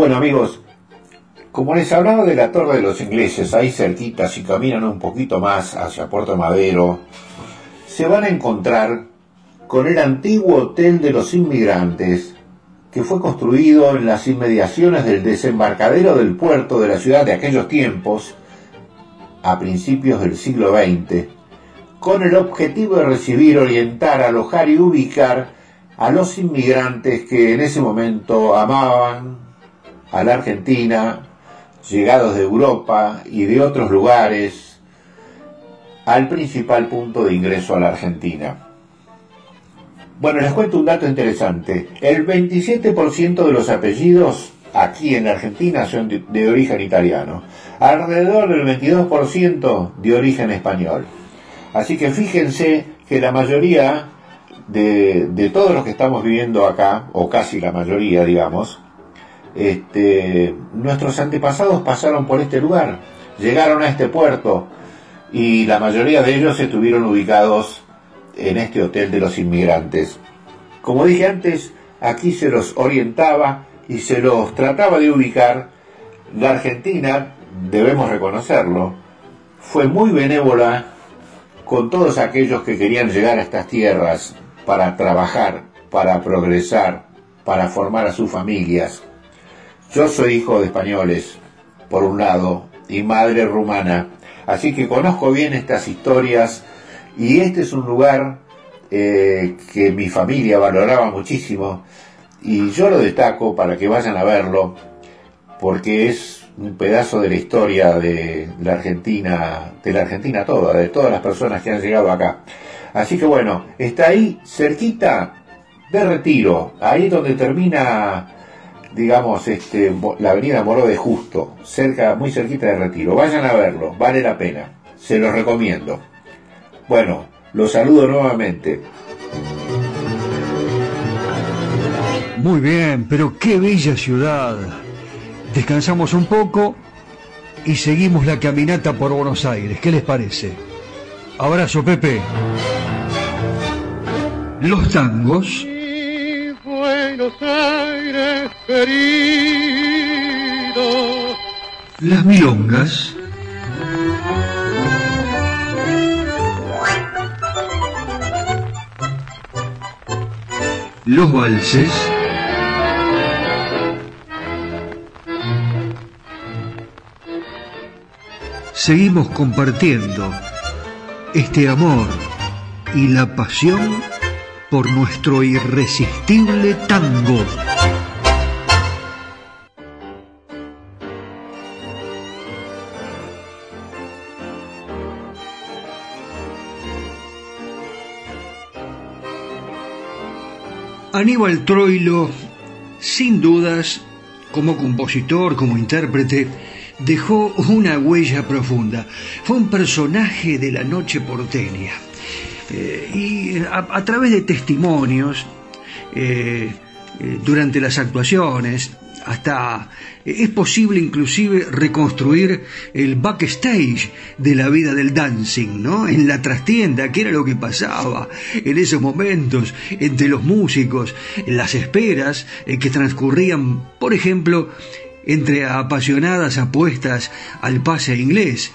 Bueno amigos, como les hablaba de la Torre de los Ingleses, ahí cerquita, si caminan un poquito más hacia Puerto Madero, se van a encontrar con el antiguo Hotel de los Inmigrantes, que fue construido en las inmediaciones del desembarcadero del puerto de la ciudad de aquellos tiempos, a principios del siglo XX, con el objetivo de recibir, orientar, alojar y ubicar a los inmigrantes que en ese momento amaban, a la Argentina, llegados de Europa y de otros lugares, al principal punto de ingreso a la Argentina. Bueno, les cuento un dato interesante. El 27% de los apellidos aquí en Argentina son de, origen italiano. Alrededor del 22% de origen español. Así que fíjense que la mayoría de, de todos los que estamos viviendo acá, o casi la mayoría, digamos, este, nuestros antepasados pasaron por este lugar, llegaron a este puerto y la mayoría de ellos estuvieron ubicados en este hotel de los inmigrantes. Como dije antes, aquí se los orientaba y se los trataba de ubicar La Argentina, debemos reconocerlo, fue muy benévola con todos aquellos que querían llegar a estas tierras para trabajar, para progresar, para formar a sus familias. Yo soy hijo de españoles, por un lado, y madre rumana, así que conozco bien estas historias y este es un lugar eh, que mi familia valoraba muchísimo y yo lo destaco para que vayan a verlo porque es un pedazo de la historia de la Argentina, de la Argentina toda, de todas las personas que han llegado acá. Así que bueno, está ahí cerquita de Retiro, ahí donde termina, digamos, este, la avenida Moró de Justo, cerca, muy cerquita de Retiro. Vayan a verlo, vale la pena, se los recomiendo. Bueno, los saludo nuevamente. Muy bien, pero qué bella ciudad. Descansamos un poco y seguimos la caminata por Buenos Aires. ¿Qué les parece? Abrazo, Pepe. Los tangos. Buenos Aires querido. Las milongas. Los valses. Seguimos compartiendo este amor y la pasión por nuestro irresistible tango. Aníbal Troilo, sin dudas, como compositor, como intérprete, dejó una huella profunda. Fue un personaje de la noche porteña. Eh, y a, través de testimonios, eh, eh, durante las actuaciones, hasta es posible inclusive reconstruir el backstage de la vida del dancing, ¿no? En la trastienda, que era lo que pasaba en esos momentos entre los músicos, en las esperas que transcurrían, por ejemplo, entre apasionadas apuestas al pase inglés,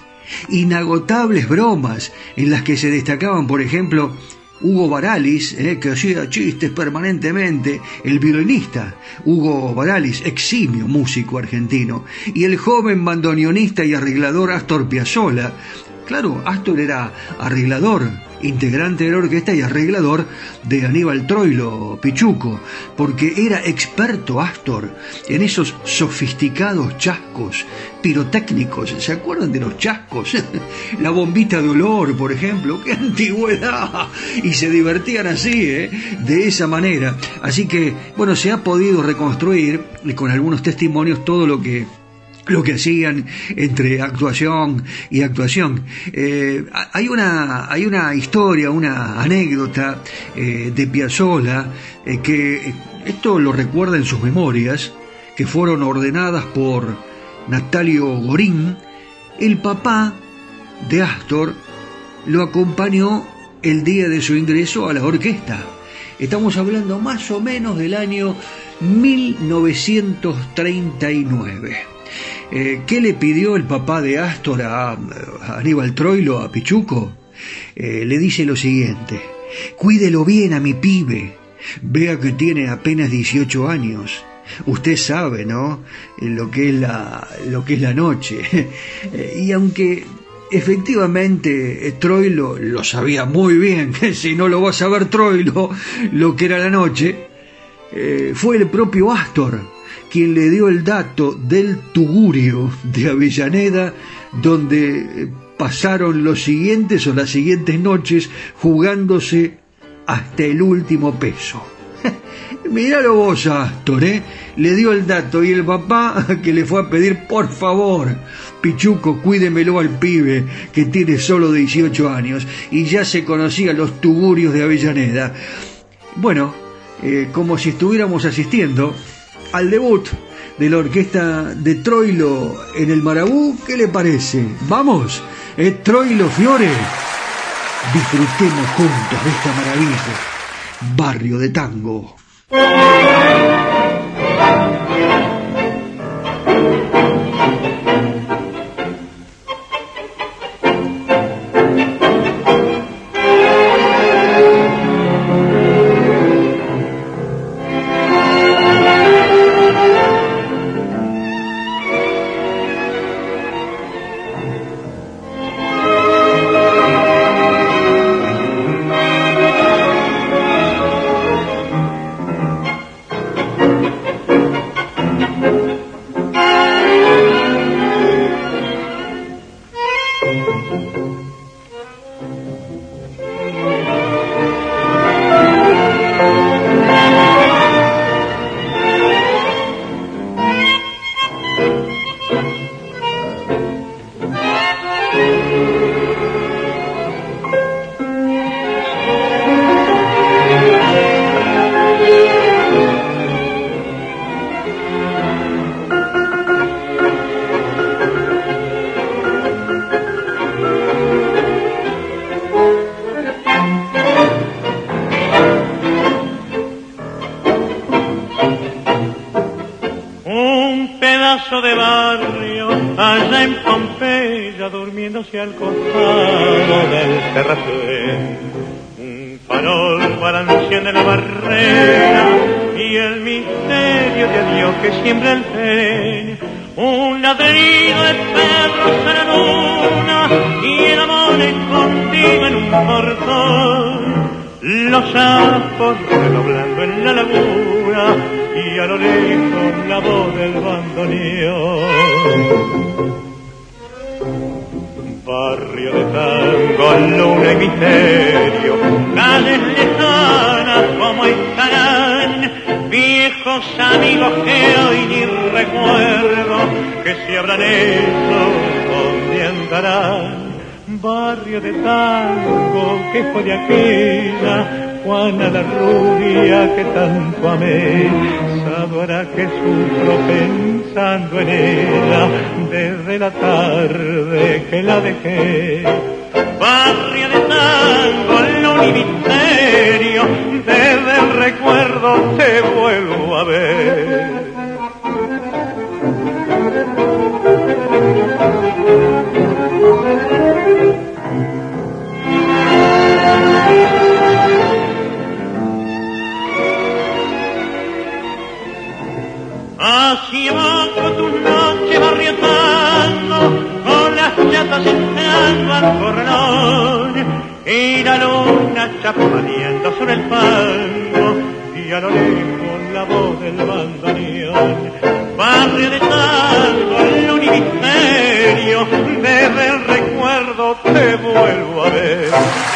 inagotables bromas en las que se destacaban, por ejemplo, Hugo Baralis, eh, que hacía chistes permanentemente, el violinista Hugo Baralis, eximio músico argentino, y el joven bandoneonista y arreglador Astor Piazzolla. Claro, Astor era arreglador, integrante de la orquesta y arreglador de Aníbal Troilo Pichuco, porque era experto Astor en esos sofisticados chascos pirotécnicos. ¿Se acuerdan de los chascos? *laughs* la bombita de olor, por ejemplo, qué antigüedad. Y se divertían así, ¿eh? de esa manera. Así que, bueno, se ha podido reconstruir con algunos testimonios todo lo que lo que hacían entre actuación y actuación. Eh, hay, una, hay una historia, una anécdota eh, de Piazzolla eh, que esto lo recuerda en sus memorias, que fueron ordenadas por Natalio Gorín. El papá de Astor lo acompañó el día de su ingreso a la orquesta. Estamos hablando más o menos del año 1939. Eh, ¿Qué le pidió el papá de Astor a, Aníbal Troilo, a Pichuco? Eh, le dice lo siguiente, cuídelo bien a mi pibe, vea que tiene apenas 18 años. Usted sabe, ¿no? Lo que es la, lo que es la noche. *laughs* Eh, y aunque efectivamente Troilo lo sabía muy bien, *laughs* si no lo va a saber Troilo, lo que era la noche, fue el propio Astor quien le dio el dato del Tugurio de Avellaneda, donde eh, pasaron los siguientes o las siguientes noches jugándose hasta el último peso. *laughs* Míralo vos, Astor, ¿eh? Le dio el dato y el papá *laughs* que le fue a pedir, por favor, Pichuco, cuídemelo al pibe que tiene solo 18 años y ya se conocían los tugurios de Avellaneda. Bueno, eh, como si estuviéramos asistiendo al debut de la orquesta de Troilo en el Marabú. ¿Qué le parece? ¿Vamos? ¿Es Troilo Fiore? Disfrutemos juntos de esta maravilla. Barrio de Tango. De barrio allá en Pompeya durmiéndose al costado del terracén. Un farol balanceando en la barrera y el misterio de Dios que siembra el tren. Un ladrido de perros en la luna y el amor escondido en un portón. Los sapos redoblando en la laguna y a lo lejos la voz del bandoneón. Barrio de tango, luna y misterio, calles lejanas como estarán, viejos amigos que hoy ni recuerdo, que si habrán hecho, donde andarán. Barrio de tango que fue de aquella Juana la rubia que tanto amé, sabrá que sufro pensando en ella desde la tarde que la dejé. Barrio de tango, lo misterio, desde el recuerdo te vuelvo a ver. Así abajo tu noche barriotando, con las chatas entrando al corralón, y la luna chapaneando sobre el fango, y a lo lejos la voz del bandoneón. Barrio de tango, el misterio, desde el recuerdo te vuelvo a ver.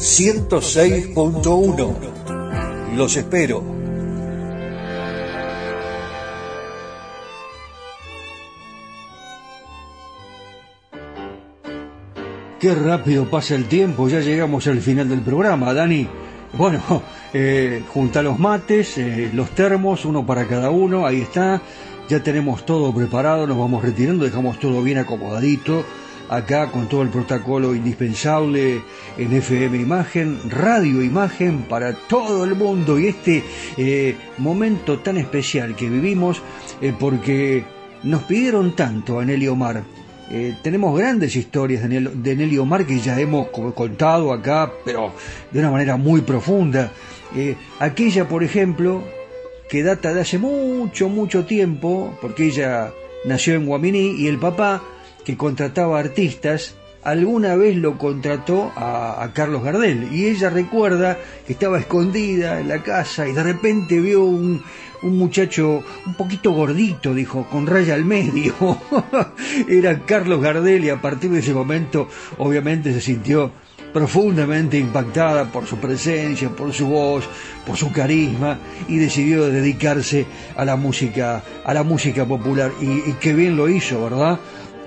106.1. Los espero. Qué rápido pasa el tiempo, ya llegamos al final del programa, Dani. Bueno, *laughs* eh, junta los mates, eh, los termos, uno para cada uno, ahí está. Ya tenemos todo preparado, nos vamos retirando, dejamos todo bien acomodadito acá con todo el protocolo indispensable en FM Imagen, Radio Imagen para todo el mundo y este eh, momento tan especial que vivimos eh, porque nos pidieron tanto a Nelly Omar. Eh, tenemos grandes historias de, de Nelly Omar que ya hemos contado acá, pero de una manera muy profunda. aquella, por ejemplo, que data de hace mucho, mucho tiempo, porque ella nació en Guaminí y el papá contrataba artistas, alguna vez lo contrató a, Carlos Gardel y ella recuerda que estaba escondida en la casa y de repente vio un, un muchacho un poquito gordito, dijo, con raya al medio. *laughs* Era Carlos Gardel y a partir de ese momento obviamente se sintió profundamente impactada por su presencia, por su voz, por su carisma y decidió dedicarse a la música, a la música popular y, y qué bien lo hizo, ¿verdad?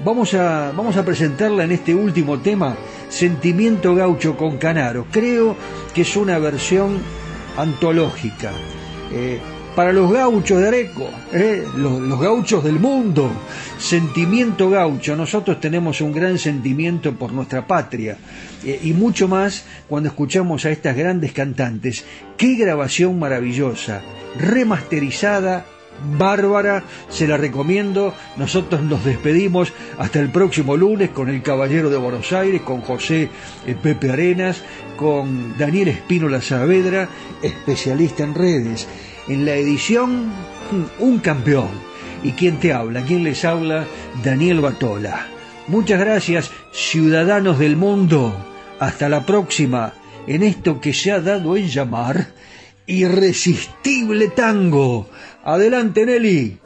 Vamos a, vamos a presentarla en este último tema, Sentimiento Gaucho con Canaro. Creo que es una versión antológica. Eh, para los gauchos de Areco, eh, los, gauchos del mundo, sentimiento gaucho. Nosotros tenemos un gran sentimiento por nuestra patria eh, y mucho más cuando escuchamos a estas grandes cantantes. Qué grabación maravillosa, remasterizada bárbara, se la recomiendo. Nosotros nos despedimos hasta el próximo lunes con el Caballero de Buenos Aires, con José eh, Pepe Arenas, con Daniel Espínola Saavedra, especialista en redes. En la edición, mm, un campeón. ¿Y quién te habla? ¿Quién les habla? Daniel Batola. Muchas gracias, ciudadanos del mundo. Hasta la próxima en esto que se ha dado en llamar Irresistible Tango Adelante, Nelly.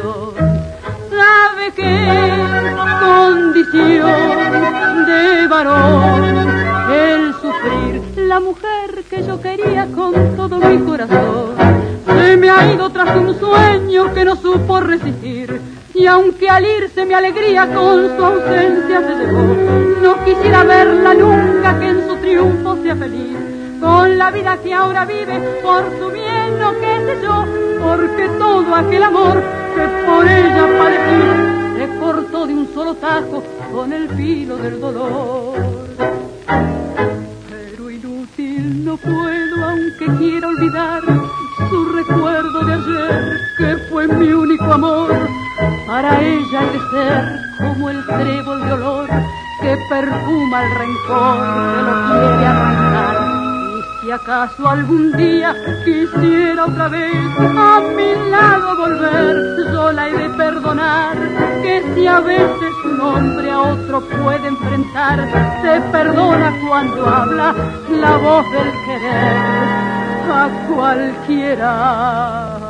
Sabe que condición de varón el sufrir. La mujer que yo quería con todo mi corazón. Se me ha ido tras un sueño que no supo resistir. Y aunque al irse mi alegría con su ausencia se llevó no quisiera verla nunca que en su triunfo sea feliz. Con la vida que ahora vive por su bien, no qué sé yo, porque todo aquel amor que por ella padecí se cortó de un solo tajo con el filo del dolor. Pero inútil no puedo, aunque quiera olvidar su recuerdo de ayer, que fue mi único amor. Para ella de ser como el trébol de olor que perfuma el rencor que lo quiere arrancar si acaso algún día quisiera otra vez a mi lado volver, sola y de perdonar, que si a veces un hombre a otro puede enfrentar, se perdona cuando habla la voz del querer a cualquiera